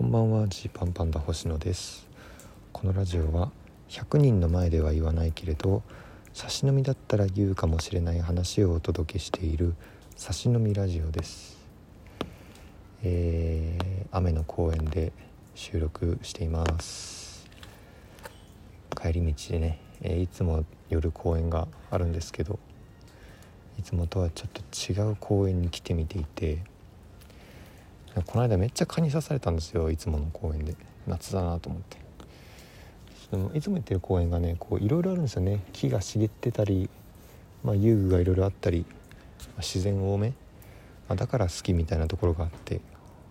こんばんはジーパンパンダ星野です。このラジオは100人の前では言わないけれど差し飲みだったら言うかもしれない話をお届けしている差し飲みラジオです。えー、雨の公園で収録しています。帰り道でね、えー、いつも夜公園があるんですけどいつもとはちょっと違う公園に来てみていてこの間めっちゃ蚊に刺されたんですよいつもの公園で。夏だなと思って。でもいつも行ってる公園がねこういろいろあるんですよね。木が茂ってたり、まあ、遊具がいろいろあったり、まあ、自然多め、まあ、だから好きみたいなところがあって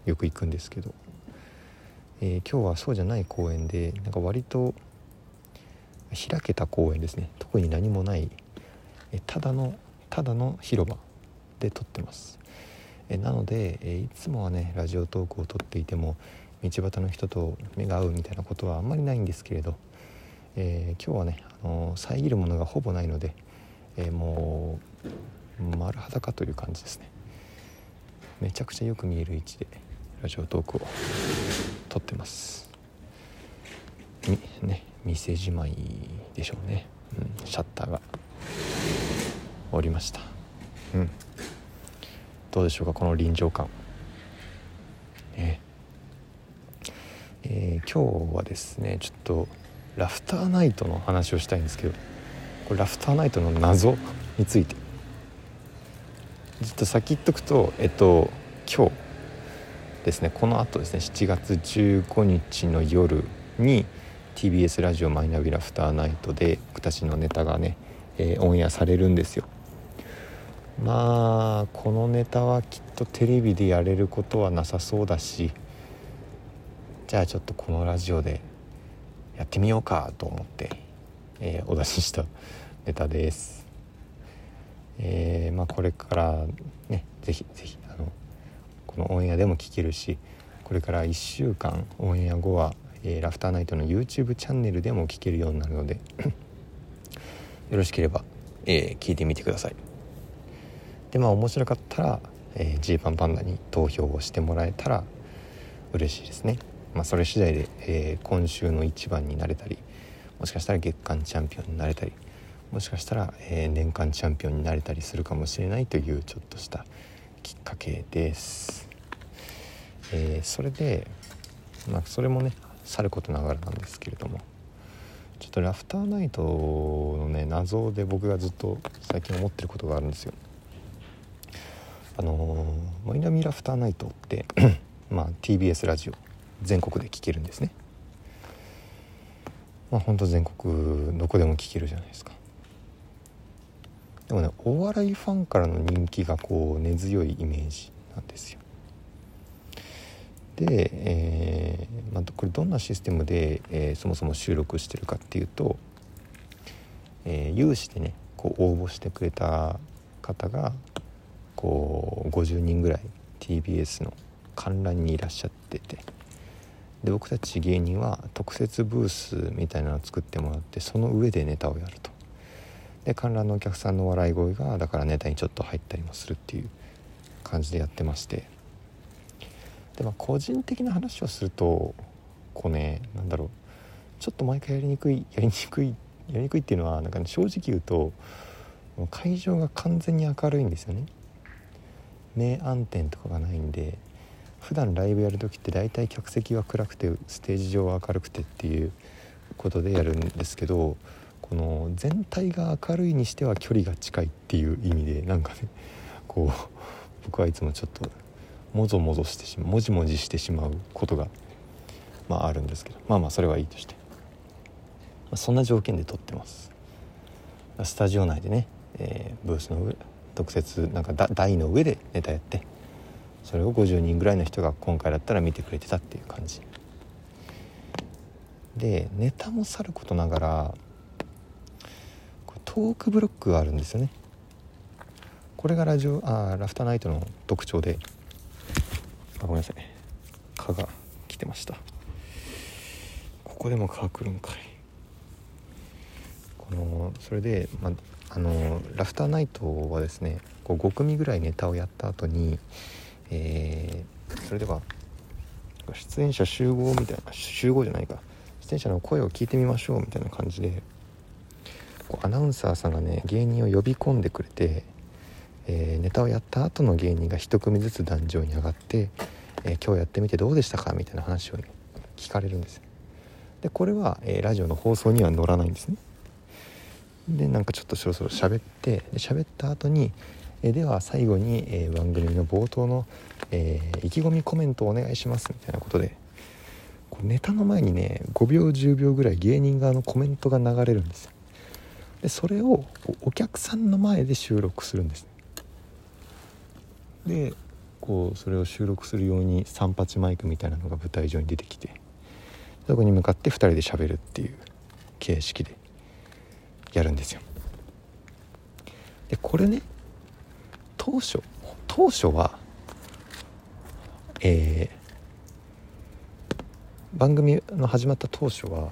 よく行くんですけど、えー、今日はそうじゃない公園でなんか割と開けた公園ですね。特に何もない、ただのただの広場で撮ってます。えなので、えいつもはねラジオトークを撮っていても道端の人と目が合うみたいなことはあんまりないんですけれど、えー、今日はね、あの遮るものがほぼないので、えー、もう丸裸という感じですね。めちゃくちゃよく見える位置でラジオトークを撮ってます。みね店じまいでしょうね、うん、シャッターがおりました。うん。どうでしょうかこの臨場感。ねえ。ー、今日はですねちょっとラフターナイトの話をしたいんですけどこれラフターナイトの謎について。ちょっと先言っとくとえっと今日ですねこの後ですね7月15日の夜に TBS ラジオマイナビラフターナイトで僕たちのネタがね、えー、オンエアされるんですよ。まあこのネタはきっとテレビでやれることはなさそうだしじゃあちょっとこのラジオでやってみようかと思って、えー、お出ししたネタです。えー、まあ、これからね是非是非あのこのオンエアでも聞けるしこれから1週間オンエア後は、えー、ラフターナイトの YouTube チャンネルでも聞けるようになるのでよろしければ、えー、聞いてみてください。でまあ面白かったらジーパンパンダに投票をしてもらえたら嬉しいですね。まあ、それ次第で、えー、今週の一番になれたりもしかしたら月間チャンピオンになれたりもしかしたら、えー、年間チャンピオンになれたりするかもしれないというちょっとしたきっかけです。えー、それで、まあ、それもねさることながらなんですけれどもちょっとラフターナイトのね謎で僕がずっと最近思ってることがあるんですよ。あのマイナミラフターナイトって まあ TBS ラジオ全国で聴けるんですね。まあほんと全国どこでも聴けるじゃないですか。でもねお笑いファンからの人気がこう根強いイメージなんですよ。で、えーまあ、これどんなシステムで、えー、そもそも収録してるかっていうと、えー、有志でねこう応募してくれた方がこう50人ぐらい TBS の観覧にいらっしゃってて。で僕たち芸人は特設ブースみたいなのを作ってもらってその上でネタをやると。で観覧のお客さんの笑い声がだからネタにちょっと入ったりもするっていう感じでやってまして。でまあ個人的な話をするとこうねなんだろう。ちょっと毎回やりにくいやりにくい やりにくいっていうのはなんか、ね、正直言うと会場が完全に明るいんですよね。明暗点とかがないんで普段ライブやる時って大体客席は暗くてステージ上は明るくてっていうことでやるんですけどこの全体が明るいにしては距離が近いっていう意味でなんかねこう僕はいつもちょっともぞもぞしてしまうもじもじしてしまうことがまああるんですけどまあまあそれはいいとして、まあ、そんな条件で撮ってます。スタジオ内でね、えー、ブースの上特設なんか台の上でネタやってそれを50人ぐらいの人が今回だったら見てくれてたっていう感じ。でネタもさることながらトークブロックがあるんですよね。これがラジオあラフターナイトの特徴であごめんなさい。蚊が来てました。ここでも蚊来るんかい。このそれで、まあのラフターナイトはですねこう5組ぐらいネタをやった後に、えー、それでは出演者集合みたいな集合じゃないか出演者の声を聞いてみましょうみたいな感じでこうアナウンサーさんがね芸人を呼び込んでくれて、えー、ネタをやった後の芸人が1組ずつ壇上に上がって「えー、今日やってみてどうでしたか?」みたいな話をね聞かれるんですでこれは、えー、ラジオの放送には載らないんですねでなんかちょっとそろそろ喋って喋った後にえでは最後に、えー、番組の冒頭の、えー、意気込みコメントをお願いしますみたいなことでこネタの前にね5秒10秒ぐらい芸人側のコメントが流れるんです。よでそれをお客さんの前で収録するんです。でこうそれを収録するように38マイクみたいなのが舞台上に出てきてそこに向かって2人で喋るっていう形式で。やるんですよでこれね当初当初はえー、番組の始まった当初は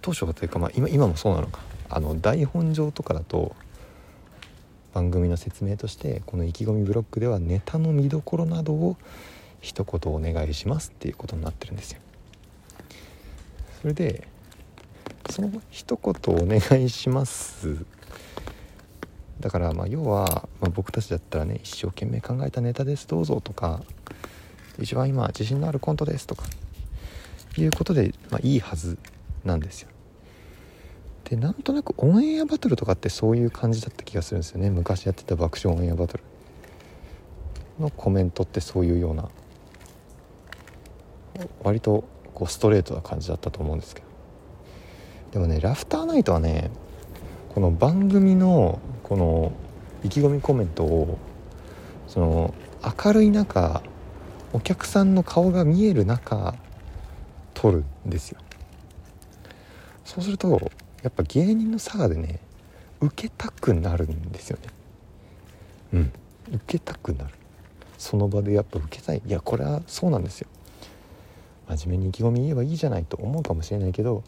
当初はというか、まあ、今今もそうなのかあの台本上とかだと番組の説明としてこの意気込みブロックではネタの見どころなどを一言お願いしますっていうことになってるんですよ。それでその一言お願いします。だからまあ要は、まあ、僕たちだったらね一生懸命考えたネタですどうぞとか一番今自信のあるコントですとかいうことで、まあ、いいはずなんですよ。でなんとなくオンエアバトルとかってそういう感じだった気がするんですよね。昔やってた爆笑オンエアバトル。のコメントってそういうような割とこうストレートな感じだったと思うんですけど。でもねラフターナイトはねこの番組のこの意気込みコメントをその明るい中お客さんの顔が見える中撮るんですよ。そうするとやっぱ芸人の差がでね受けたくなるんですよね。うん。受けたくなる。その場でやっぱ受けたい。いやこれはそうなんですよ。真面目に意気込み言えばいいじゃないと思うかもしれないけど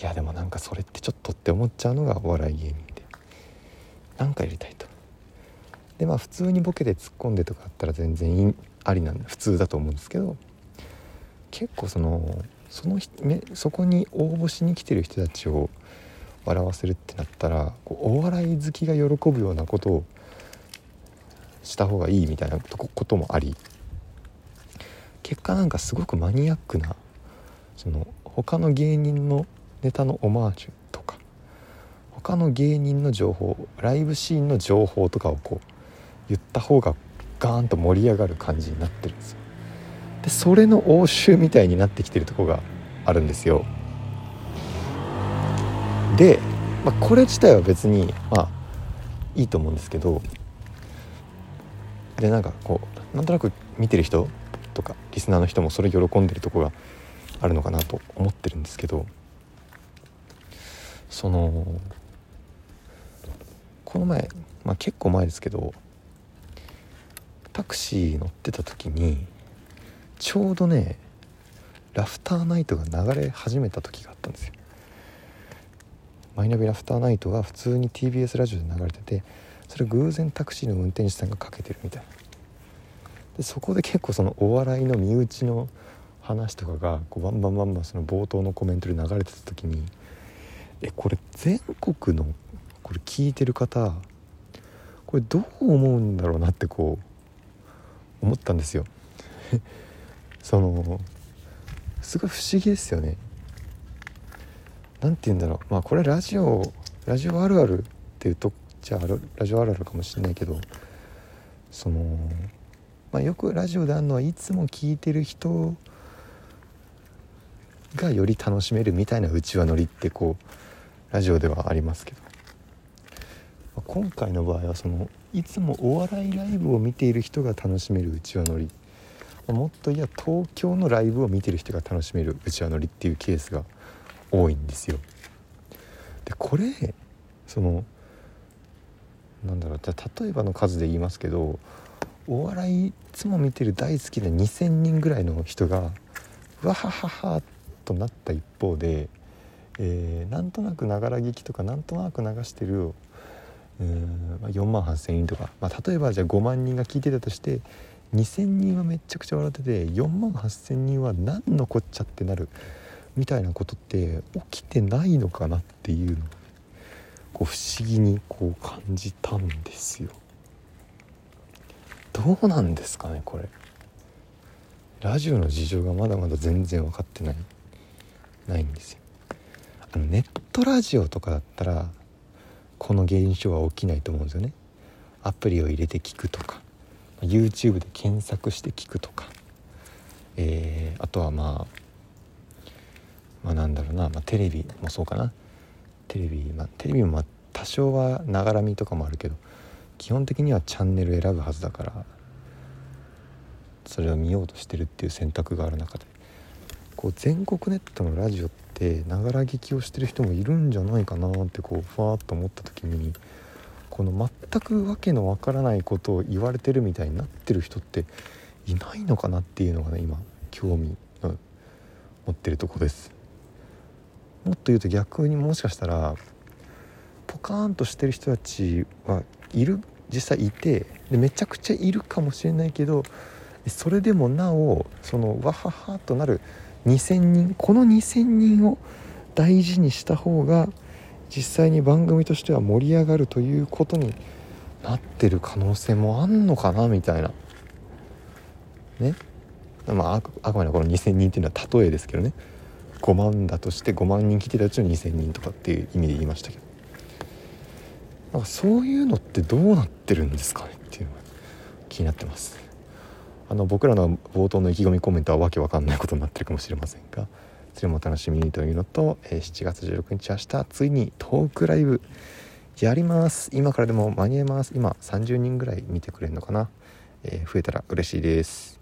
いやでもなんかそれってちょっとって思っちゃうのがお笑い芸人で。何かやりたいと。でまあ普通にボケで突っ込んでとかあったら全然ありなん普通だと思うんですけど結構そのそのそこに応募しに来てる人たちを笑わせるってなったらこうお笑い好きが喜ぶようなことをした方がいいみたいなこともあり結果なんかすごくマニアックなその他の芸人のネタのオマージュとか他の芸人の情報ライブシーンの情報とかをこう言った方がガーンと盛り上がる感じになってるんですよ。でそれの応酬みたいになってきてるとこがあるんですよ。で、まあ、これ自体は別にまあいいと思うんですけどでなんかこうなんとなく見てる人とかリスナーの人もそれ喜んでるとこがあるのかなと思ってるんですけどそのこの前、まあ、結構前ですけどタクシー乗ってた時にちょうどねラフターナイトが流れ始めた時があったんですよ。マイナビラフターナイトが普通に TBS ラジオで流れててそれ偶然タクシーの運転手さんがかけてるみたいな。でそこで結構そのお笑いの身内の話とかがこうバンバンバンバンその冒頭のコメントで流れてた時にえこれ全国のこれ聞いてる方これどう思うんだろうなってこう思ったんですよ。そのすごい不思議ですよね。何て言うんだろう。まあこれラジオラジオあるあるっていうとじゃあラジオあるあるかもしれないけどその、まあ、よくラジオであるのはいつも聞いてる人がより楽しめるみたいなうちわ乗りってこうラジオではありますけど今回の場合はそのいつもお笑いライブを見ている人が楽しめるうちわ乗りもっといや東京のライブを見てる人が楽しめるうちわ乗りっていうケースが多いんですよ。でこれそのなんだろうじゃ例えばの数で言いますけどお笑いいつも見てる大好きな2,000人ぐらいの人が「わははは」となった一方でえー、なんとなくながら聞きとかなんとなく流してるうん、まあ、4万8,000人とか、まあ、例えばじゃあ5万人が聞いてたとして2,000人はめっちゃくちゃ笑ってて4万8,000人は何のこっちゃってなるみたいなことって起きてないのかなっていうのをこう不思議にこう感じたんですよ。どうなんですかねこれ。ラジオの事情がまだまだ全然分かってないないんですよ。ネットラジオとかだったらこの現象は起きないと思うんですよね。アプリを入れて聞くとか YouTube で検索して聞くとか、えー、あとはまあまあなんだろうな、まあ、テレビもそうかなテレビ、まあ、テレビもまあ多少はながらみとかもあるけど基本的にはチャンネル選ぶはずだからそれを見ようとしてるっていう選択がある中でこう全国ネットのラジオってながら聞きをしてる人もいるんじゃないかなってこうふわっと思った時にこの全く訳のわからないことを言われてるみたいになってる人っていないのかなっていうのがね今興味を持ってるとこです。もっと言うと逆にもしかしたらポカーンとしてる人たちはいる実際いてでめちゃくちゃいるかもしれないけどそれでもなおそのわははとなる2,000人この2,000人を大事にした方が実際に番組としては盛り上がるということになってる可能性もあんのかなみたいな。ね。まああくあくまでこの2,000人っていうのは例えですけどね。5万だとして5万人来てたうちの2,000人とかっていう意味で言いましたけど。なんかそういうのってどうなってるんですかねっていうのが気になってます。あの僕らの冒頭の意気込みコメントはわけわかんないことになってるかもしれませんがそれも楽しみにというのと、えー、7月16日明日ついにトークライブやります。今からでも間に合います。今30人ぐらい見てくれるのかな、えー、増えたら嬉しいです。